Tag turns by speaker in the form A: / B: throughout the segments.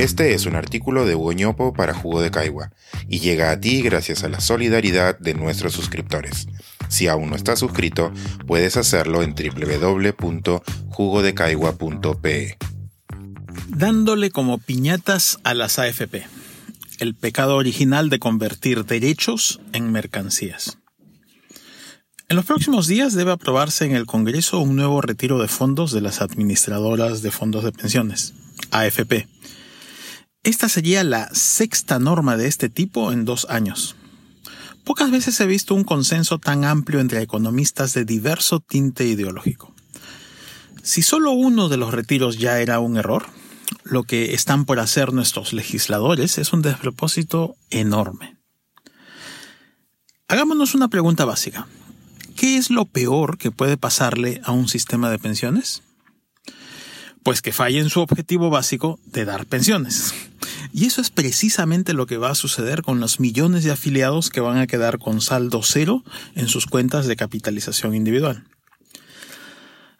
A: Este es un artículo de Hugo para Jugo de Caigua y llega a ti gracias a la solidaridad de nuestros suscriptores. Si aún no estás suscrito, puedes hacerlo en www.jugodecaigua.pe.
B: Dándole como piñatas a las AFP. El pecado original de convertir derechos en mercancías. En los próximos días debe aprobarse en el Congreso un nuevo retiro de fondos de las administradoras de fondos de pensiones, AFP. Esta sería la sexta norma de este tipo en dos años. Pocas veces he visto un consenso tan amplio entre economistas de diverso tinte ideológico. Si solo uno de los retiros ya era un error, lo que están por hacer nuestros legisladores es un despropósito enorme. Hagámonos una pregunta básica. ¿Qué es lo peor que puede pasarle a un sistema de pensiones? Pues que falle en su objetivo básico de dar pensiones. Y eso es precisamente lo que va a suceder con los millones de afiliados que van a quedar con saldo cero en sus cuentas de capitalización individual.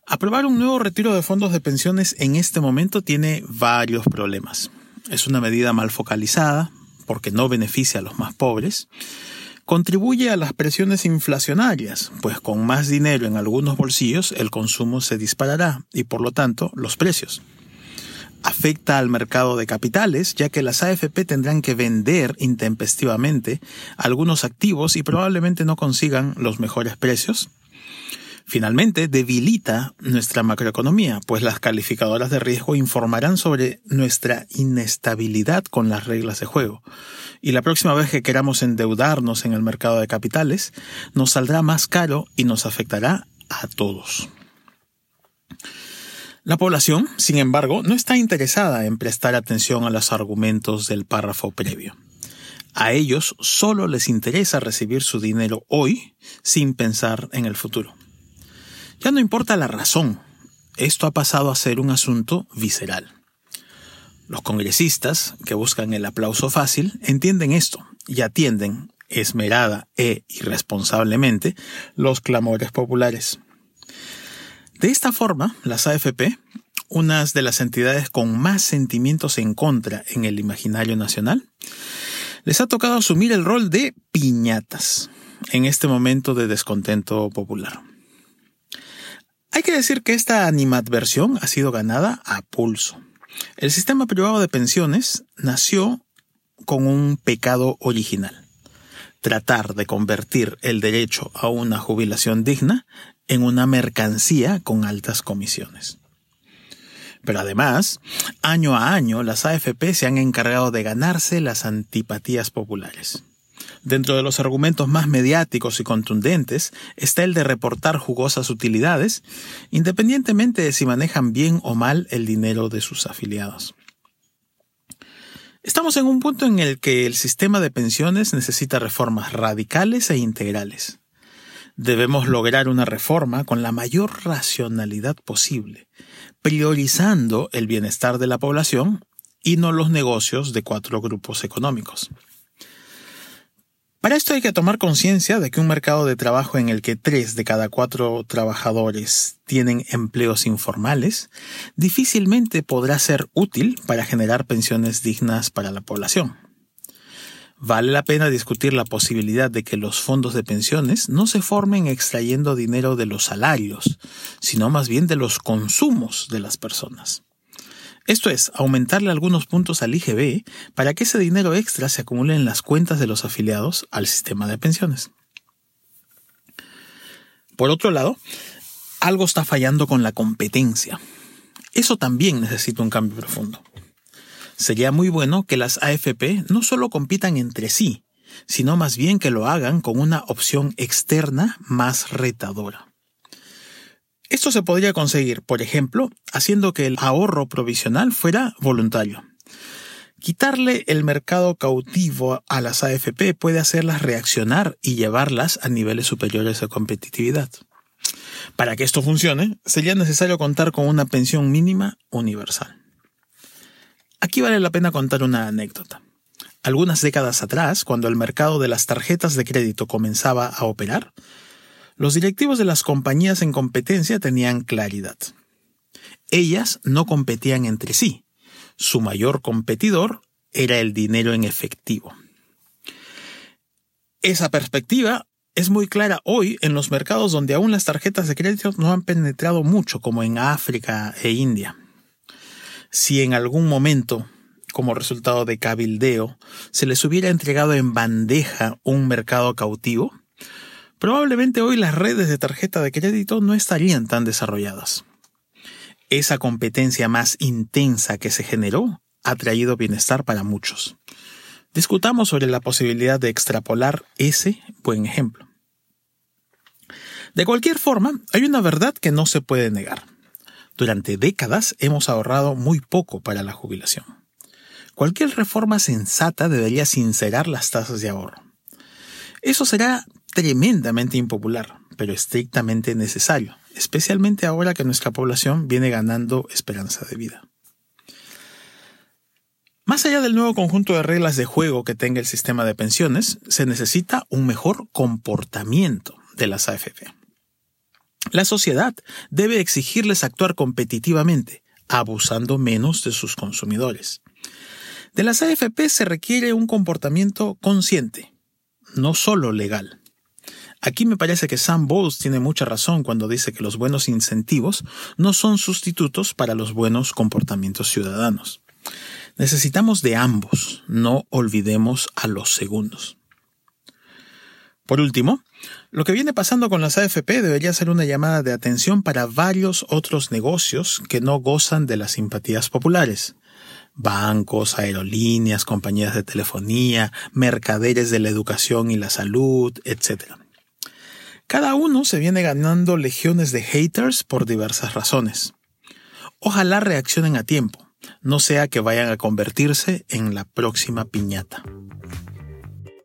B: Aprobar un nuevo retiro de fondos de pensiones en este momento tiene varios problemas. Es una medida mal focalizada, porque no beneficia a los más pobres. Contribuye a las presiones inflacionarias, pues con más dinero en algunos bolsillos el consumo se disparará y por lo tanto los precios afecta al mercado de capitales, ya que las AFP tendrán que vender intempestivamente algunos activos y probablemente no consigan los mejores precios. Finalmente, debilita nuestra macroeconomía, pues las calificadoras de riesgo informarán sobre nuestra inestabilidad con las reglas de juego. Y la próxima vez que queramos endeudarnos en el mercado de capitales, nos saldrá más caro y nos afectará a todos. La población, sin embargo, no está interesada en prestar atención a los argumentos del párrafo previo. A ellos solo les interesa recibir su dinero hoy sin pensar en el futuro. Ya no importa la razón, esto ha pasado a ser un asunto visceral. Los congresistas, que buscan el aplauso fácil, entienden esto y atienden, esmerada e irresponsablemente, los clamores populares. De esta forma, las AFP, unas de las entidades con más sentimientos en contra en el imaginario nacional, les ha tocado asumir el rol de piñatas en este momento de descontento popular. Hay que decir que esta animadversión ha sido ganada a pulso. El sistema privado de pensiones nació con un pecado original. Tratar de convertir el derecho a una jubilación digna en una mercancía con altas comisiones. Pero además, año a año, las AFP se han encargado de ganarse las antipatías populares. Dentro de los argumentos más mediáticos y contundentes está el de reportar jugosas utilidades, independientemente de si manejan bien o mal el dinero de sus afiliados. Estamos en un punto en el que el sistema de pensiones necesita reformas radicales e integrales debemos lograr una reforma con la mayor racionalidad posible, priorizando el bienestar de la población y no los negocios de cuatro grupos económicos. Para esto hay que tomar conciencia de que un mercado de trabajo en el que tres de cada cuatro trabajadores tienen empleos informales difícilmente podrá ser útil para generar pensiones dignas para la población. Vale la pena discutir la posibilidad de que los fondos de pensiones no se formen extrayendo dinero de los salarios, sino más bien de los consumos de las personas. Esto es, aumentarle algunos puntos al IGB para que ese dinero extra se acumule en las cuentas de los afiliados al sistema de pensiones. Por otro lado, algo está fallando con la competencia. Eso también necesita un cambio profundo. Sería muy bueno que las AFP no solo compitan entre sí, sino más bien que lo hagan con una opción externa más retadora. Esto se podría conseguir, por ejemplo, haciendo que el ahorro provisional fuera voluntario. Quitarle el mercado cautivo a las AFP puede hacerlas reaccionar y llevarlas a niveles superiores de competitividad. Para que esto funcione, sería necesario contar con una pensión mínima universal. Aquí vale la pena contar una anécdota. Algunas décadas atrás, cuando el mercado de las tarjetas de crédito comenzaba a operar, los directivos de las compañías en competencia tenían claridad. Ellas no competían entre sí, Su mayor competidor era el dinero en efectivo. Esa perspectiva es muy clara hoy en los mercados donde aún las tarjetas de crédito no han penetrado mucho, como en África e India. Si en algún momento, como resultado de cabildeo, se les hubiera entregado en bandeja un mercado cautivo, probablemente hoy las redes de tarjeta de crédito no estarían tan desarrolladas. Esa competencia más intensa que se generó ha traído bienestar para muchos. Discutamos sobre la posibilidad de extrapolar ese buen ejemplo. De cualquier forma, hay una verdad que no se puede negar. Durante décadas hemos ahorrado muy poco para la jubilación. Cualquier reforma sensata debería sincerar las tasas de ahorro. Eso será tremendamente impopular, pero estrictamente necesario, especialmente ahora que nuestra población viene ganando esperanza de vida. Más allá del nuevo conjunto de reglas de juego que tenga el sistema de pensiones, se necesita un mejor comportamiento de las AFP. La sociedad debe exigirles actuar competitivamente, abusando menos de sus consumidores. De las AFP se requiere un comportamiento consciente, no solo legal. Aquí me parece que Sam Bowles tiene mucha razón cuando dice que los buenos incentivos no son sustitutos para los buenos comportamientos ciudadanos. Necesitamos de ambos, no olvidemos a los segundos. Por último, lo que viene pasando con las AFP debería ser una llamada de atención para varios otros negocios que no gozan de las simpatías populares. Bancos, aerolíneas, compañías de telefonía, mercaderes de la educación y la salud, etc. Cada uno se viene ganando legiones de haters por diversas razones. Ojalá reaccionen a tiempo no sea que vayan a convertirse en la próxima piñata.